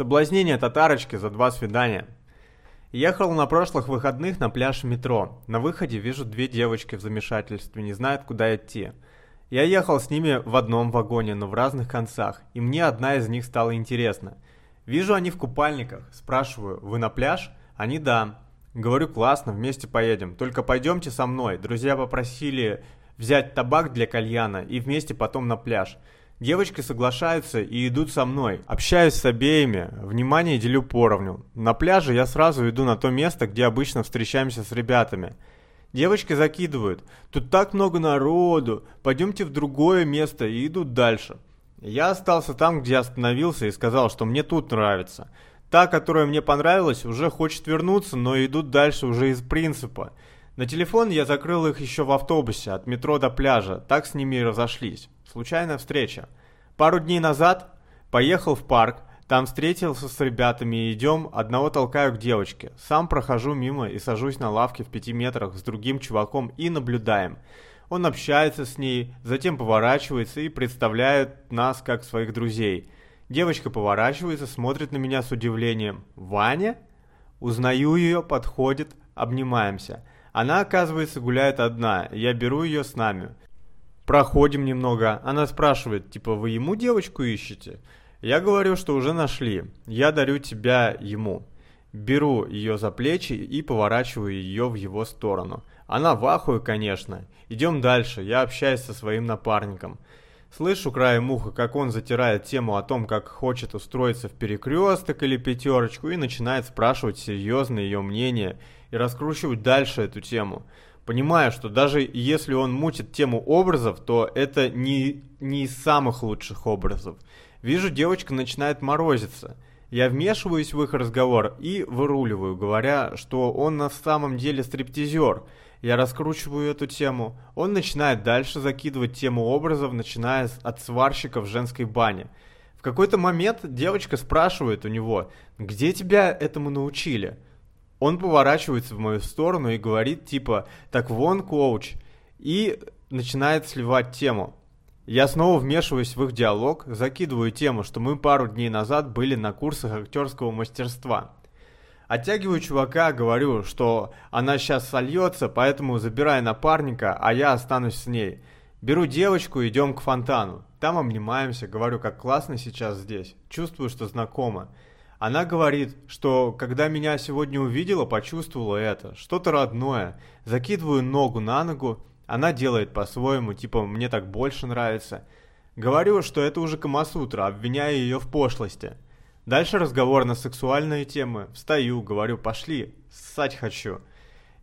Соблазнение татарочки за два свидания. Ехал на прошлых выходных на пляж метро. На выходе вижу две девочки в замешательстве, не знают, куда идти. Я ехал с ними в одном вагоне, но в разных концах, и мне одна из них стала интересна. Вижу они в купальниках, спрашиваю, вы на пляж? Они да. Говорю, классно, вместе поедем, только пойдемте со мной. Друзья попросили взять табак для кальяна и вместе потом на пляж. Девочки соглашаются и идут со мной. Общаюсь с обеими, внимание делю поровню. На пляже я сразу иду на то место, где обычно встречаемся с ребятами. Девочки закидывают. Тут так много народу. Пойдемте в другое место и идут дальше. Я остался там, где остановился и сказал, что мне тут нравится. Та, которая мне понравилась, уже хочет вернуться, но идут дальше уже из принципа. На телефон я закрыл их еще в автобусе, от метро до пляжа, так с ними и разошлись. Случайная встреча. Пару дней назад поехал в парк, там встретился с ребятами и идем, одного толкаю к девочке. Сам прохожу мимо и сажусь на лавке в пяти метрах с другим чуваком и наблюдаем. Он общается с ней, затем поворачивается и представляет нас как своих друзей. Девочка поворачивается, смотрит на меня с удивлением. «Ваня?» Узнаю ее, подходит, обнимаемся. Она, оказывается, гуляет одна, я беру ее с нами. Проходим немного. Она спрашивает, типа, вы ему девочку ищете? Я говорю, что уже нашли. Я дарю тебя ему. Беру ее за плечи и поворачиваю ее в его сторону. Она в ахуе, конечно. Идем дальше. Я общаюсь со своим напарником. Слышу краем уха, как он затирает тему о том, как хочет устроиться в перекресток или пятерочку, и начинает спрашивать серьезно ее мнение и раскручивать дальше эту тему понимая, что даже если он мутит тему образов, то это не, не из самых лучших образов. Вижу, девочка начинает морозиться. Я вмешиваюсь в их разговор и выруливаю, говоря, что он на самом деле стриптизер. Я раскручиваю эту тему. Он начинает дальше закидывать тему образов, начиная от сварщика в женской бане. В какой-то момент девочка спрашивает у него, где тебя этому научили? Он поворачивается в мою сторону и говорит типа «Так вон, коуч», и начинает сливать тему. Я снова вмешиваюсь в их диалог, закидываю тему, что мы пару дней назад были на курсах актерского мастерства. Оттягиваю чувака, говорю, что она сейчас сольется, поэтому забирай напарника, а я останусь с ней. Беру девочку, идем к фонтану. Там обнимаемся, говорю, как классно сейчас здесь. Чувствую, что знакомо. Она говорит, что когда меня сегодня увидела, почувствовала это, что-то родное. Закидываю ногу на ногу, она делает по-своему, типа «мне так больше нравится». Говорю, что это уже Камасутра, обвиняя ее в пошлости. Дальше разговор на сексуальные темы. Встаю, говорю «пошли, ссать хочу».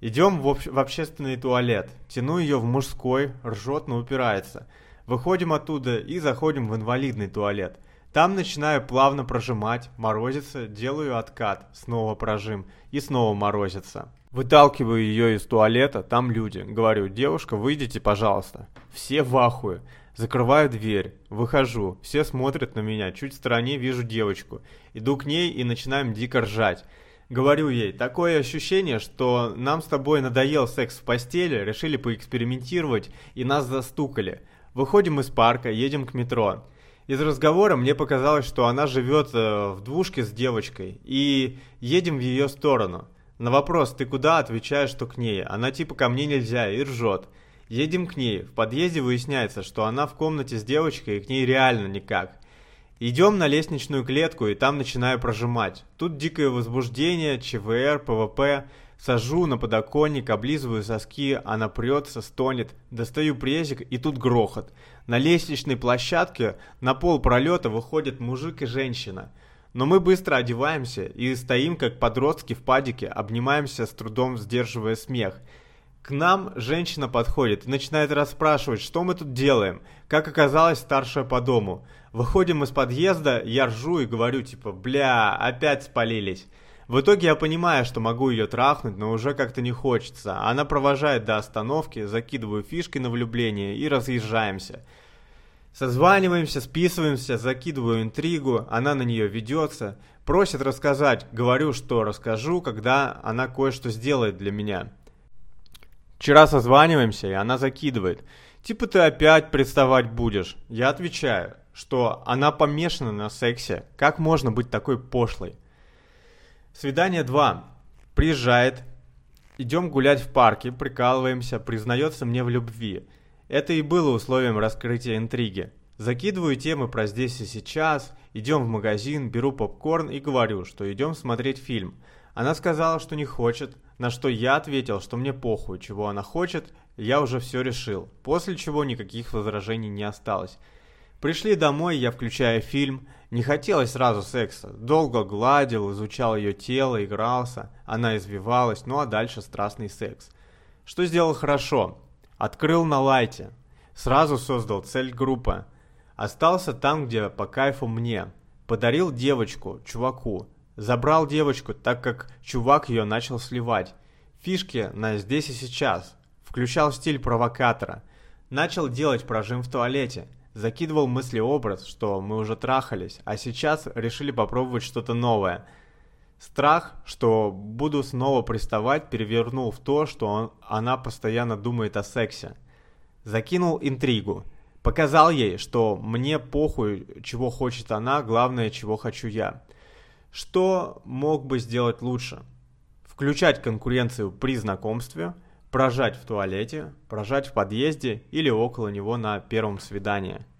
Идем в, об... в общественный туалет. Тяну ее в мужской, ржет, но упирается. Выходим оттуда и заходим в инвалидный туалет. Там начинаю плавно прожимать, морозиться, делаю откат, снова прожим и снова морозится. Выталкиваю ее из туалета, там люди. Говорю, девушка, выйдите, пожалуйста. Все в ахуе. Закрываю дверь, выхожу, все смотрят на меня, чуть в стороне вижу девочку. Иду к ней и начинаем дико ржать. Говорю ей, такое ощущение, что нам с тобой надоел секс в постели, решили поэкспериментировать и нас застукали. Выходим из парка, едем к метро. Из разговора мне показалось, что она живет э, в двушке с девочкой, и едем в ее сторону. На вопрос «ты куда?» отвечаю, что к ней. Она типа «ко мне нельзя» и ржет. Едем к ней. В подъезде выясняется, что она в комнате с девочкой и к ней реально никак. Идем на лестничную клетку и там начинаю прожимать. Тут дикое возбуждение, ЧВР, ПВП. Сажу на подоконник, облизываю соски, она прется, стонет. Достаю презик и тут грохот. На лестничной площадке на пол пролета выходят мужик и женщина. Но мы быстро одеваемся и стоим как подростки в падике, обнимаемся с трудом сдерживая смех. К нам женщина подходит и начинает расспрашивать, что мы тут делаем. Как оказалось, старшая по дому. Выходим из подъезда, я ржу и говорю типа «Бля, опять спалились». В итоге я понимаю, что могу ее трахнуть, но уже как-то не хочется. Она провожает до остановки, закидываю фишки на влюбление и разъезжаемся. Созваниваемся, списываемся, закидываю интригу, она на нее ведется, просит рассказать, говорю, что расскажу, когда она кое-что сделает для меня. Вчера созваниваемся, и она закидывает. Типа ты опять приставать будешь. Я отвечаю, что она помешана на сексе. Как можно быть такой пошлой? Свидание 2. Приезжает, идем гулять в парке, прикалываемся, признается мне в любви. Это и было условием раскрытия интриги. Закидываю темы про здесь и сейчас, идем в магазин, беру попкорн и говорю, что идем смотреть фильм. Она сказала, что не хочет, на что я ответил, что мне похуй, чего она хочет, я уже все решил, после чего никаких возражений не осталось. Пришли домой, я включаю фильм, не хотелось сразу секса, долго гладил, изучал ее тело, игрался, она извивалась, ну а дальше страстный секс. Что сделал хорошо? Открыл на лайте, сразу создал цель группы, остался там, где по кайфу мне, подарил девочку, чуваку, Забрал девочку, так как чувак ее начал сливать. Фишки на здесь и сейчас. Включал стиль провокатора. Начал делать прожим в туалете. Закидывал мыслеобраз, что мы уже трахались, а сейчас решили попробовать что-то новое. Страх, что буду снова приставать, перевернул в то, что он, она постоянно думает о сексе. Закинул интригу. Показал ей, что мне похуй, чего хочет она, главное, чего хочу я. Что мог бы сделать лучше? Включать конкуренцию при знакомстве, прожать в туалете, прожать в подъезде или около него на первом свидании –